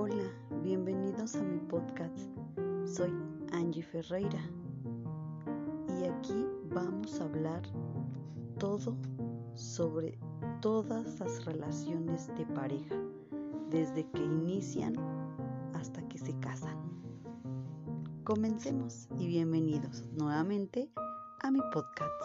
Hola, bienvenidos a mi podcast. Soy Angie Ferreira y aquí vamos a hablar todo sobre todas las relaciones de pareja, desde que inician hasta que se casan. Comencemos y bienvenidos nuevamente a mi podcast.